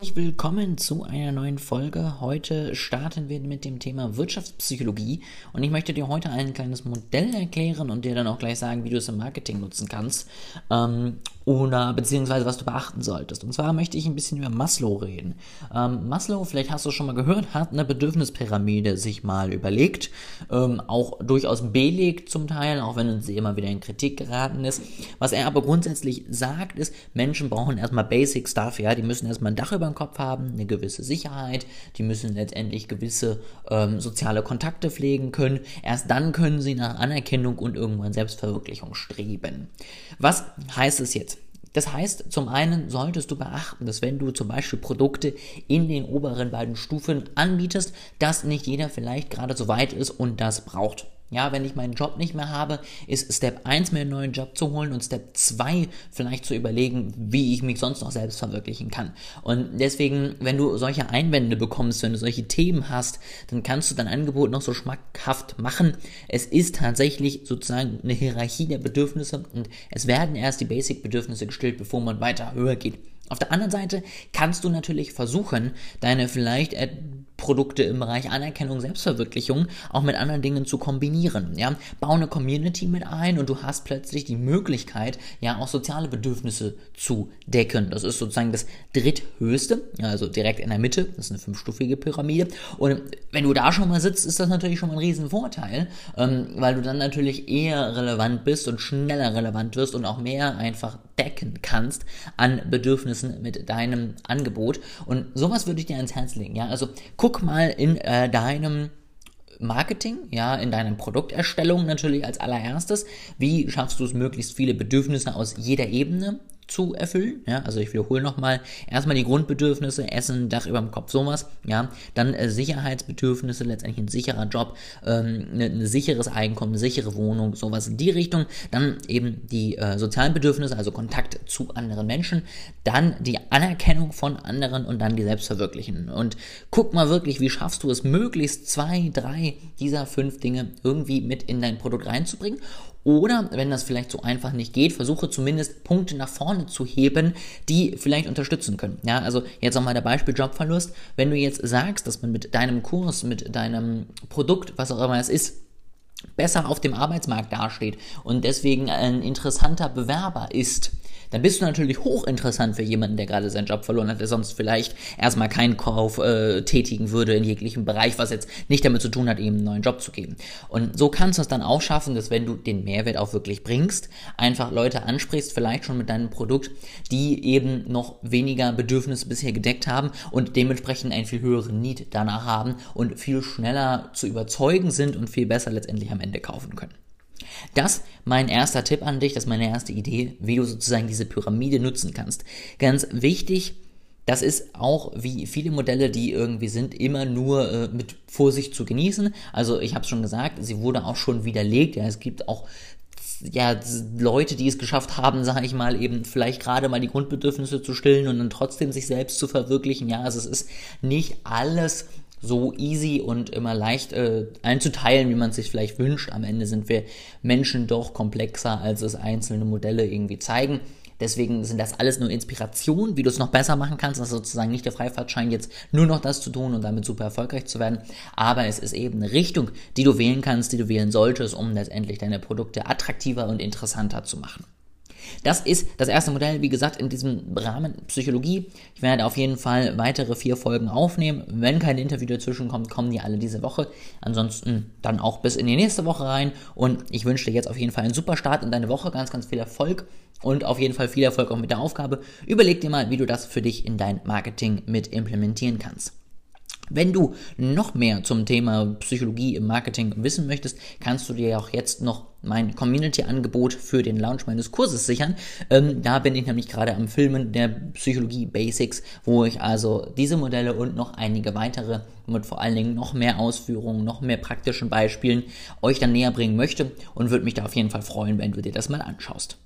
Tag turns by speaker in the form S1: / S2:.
S1: Willkommen zu einer neuen Folge. Heute starten wir mit dem Thema Wirtschaftspsychologie und ich möchte dir heute ein kleines Modell erklären und dir dann auch gleich sagen, wie du es im Marketing nutzen kannst ähm, oder beziehungsweise was du beachten solltest. Und zwar möchte ich ein bisschen über Maslow reden. Ähm, Maslow, vielleicht hast du es schon mal gehört, hat eine Bedürfnispyramide sich mal überlegt, ähm, auch durchaus belegt zum Teil, auch wenn sie immer wieder in Kritik geraten ist. Was er aber grundsätzlich sagt, ist, Menschen brauchen erstmal Basic Stuff, ja, die müssen erstmal ein Dach über Kopf haben, eine gewisse Sicherheit, die müssen letztendlich gewisse ähm, soziale Kontakte pflegen können. Erst dann können sie nach Anerkennung und irgendwann Selbstverwirklichung streben. Was heißt es jetzt? Das heißt, zum einen solltest du beachten, dass wenn du zum Beispiel Produkte in den oberen beiden Stufen anbietest, dass nicht jeder vielleicht gerade so weit ist und das braucht. Ja, wenn ich meinen Job nicht mehr habe, ist Step 1 mir einen neuen Job zu holen und Step 2 vielleicht zu überlegen, wie ich mich sonst noch selbst verwirklichen kann. Und deswegen, wenn du solche Einwände bekommst, wenn du solche Themen hast, dann kannst du dein Angebot noch so schmackhaft machen. Es ist tatsächlich sozusagen eine Hierarchie der Bedürfnisse und es werden erst die Basic-Bedürfnisse gestillt, bevor man weiter höher geht. Auf der anderen Seite kannst du natürlich versuchen, deine vielleicht Produkte im Bereich Anerkennung, Selbstverwirklichung auch mit anderen Dingen zu kombinieren. Ja, bau eine Community mit ein und du hast plötzlich die Möglichkeit, ja auch soziale Bedürfnisse zu decken. Das ist sozusagen das dritthöchste, also direkt in der Mitte. Das ist eine fünfstufige Pyramide. Und wenn du da schon mal sitzt, ist das natürlich schon mal ein Riesenvorteil, ähm, weil du dann natürlich eher relevant bist und schneller relevant wirst und auch mehr einfach decken kannst an Bedürfnissen mit deinem Angebot. Und sowas würde ich dir ans Herz legen. Ja, also guck mal in äh, deinem Marketing, ja, in deiner Produkterstellung natürlich als allererstes. Wie schaffst du es, möglichst viele Bedürfnisse aus jeder Ebene zu erfüllen. Ja, also ich wiederhole nochmal, erstmal die Grundbedürfnisse, Essen, Dach über dem Kopf, sowas. Ja, dann äh, Sicherheitsbedürfnisse, letztendlich ein sicherer Job, ähm, ein ne, sicheres Einkommen, eine sichere Wohnung, sowas in die Richtung. Dann eben die äh, sozialen Bedürfnisse, also Kontakt zu anderen Menschen. Dann die Anerkennung von anderen und dann die Selbstverwirklichen. Und guck mal wirklich, wie schaffst du es, möglichst zwei, drei dieser fünf Dinge irgendwie mit in dein Produkt reinzubringen oder wenn das vielleicht so einfach nicht geht, versuche zumindest Punkte nach vorne zu heben, die vielleicht unterstützen können. Ja, also jetzt nochmal der Beispiel Jobverlust. Wenn du jetzt sagst, dass man mit deinem Kurs, mit deinem Produkt, was auch immer es ist, besser auf dem Arbeitsmarkt dasteht und deswegen ein interessanter Bewerber ist, dann bist du natürlich hochinteressant für jemanden, der gerade seinen Job verloren hat, der sonst vielleicht erstmal keinen Kauf äh, tätigen würde in jeglichem Bereich, was jetzt nicht damit zu tun hat, ihm einen neuen Job zu geben. Und so kannst du es dann auch schaffen, dass wenn du den Mehrwert auch wirklich bringst, einfach Leute ansprichst, vielleicht schon mit deinem Produkt, die eben noch weniger Bedürfnisse bisher gedeckt haben und dementsprechend einen viel höheren Need danach haben und viel schneller zu überzeugen sind und viel besser letztendlich am Ende kaufen können. Das mein erster Tipp an dich, das ist meine erste Idee, wie du sozusagen diese Pyramide nutzen kannst. Ganz wichtig, das ist auch wie viele Modelle, die irgendwie sind, immer nur äh, mit Vorsicht zu genießen. Also ich habe es schon gesagt, sie wurde auch schon widerlegt. Ja, es gibt auch ja, Leute, die es geschafft haben, sage ich mal, eben vielleicht gerade mal die Grundbedürfnisse zu stillen und dann trotzdem sich selbst zu verwirklichen. Ja, also es ist nicht alles so easy und immer leicht äh, einzuteilen, wie man es sich vielleicht wünscht. Am Ende sind wir Menschen doch komplexer, als es einzelne Modelle irgendwie zeigen. Deswegen sind das alles nur Inspirationen, wie du es noch besser machen kannst. Das ist sozusagen nicht der Freifahrtschein, jetzt nur noch das zu tun und damit super erfolgreich zu werden. Aber es ist eben eine Richtung, die du wählen kannst, die du wählen solltest, um letztendlich deine Produkte attraktiver und interessanter zu machen. Das ist das erste Modell, wie gesagt, in diesem Rahmen Psychologie. Ich werde auf jeden Fall weitere vier Folgen aufnehmen. Wenn kein Interview dazwischen kommt, kommen die alle diese Woche. Ansonsten dann auch bis in die nächste Woche rein. Und ich wünsche dir jetzt auf jeden Fall einen super Start in deine Woche, ganz, ganz viel Erfolg und auf jeden Fall viel Erfolg auch mit der Aufgabe. Überleg dir mal, wie du das für dich in dein Marketing mit implementieren kannst. Wenn du noch mehr zum Thema Psychologie im Marketing wissen möchtest, kannst du dir auch jetzt noch mein Community-Angebot für den Launch meines Kurses sichern. Ähm, da bin ich nämlich gerade am Filmen der Psychologie Basics, wo ich also diese Modelle und noch einige weitere mit vor allen Dingen noch mehr Ausführungen, noch mehr praktischen Beispielen euch dann näher bringen möchte und würde mich da auf jeden Fall freuen, wenn du dir das mal anschaust.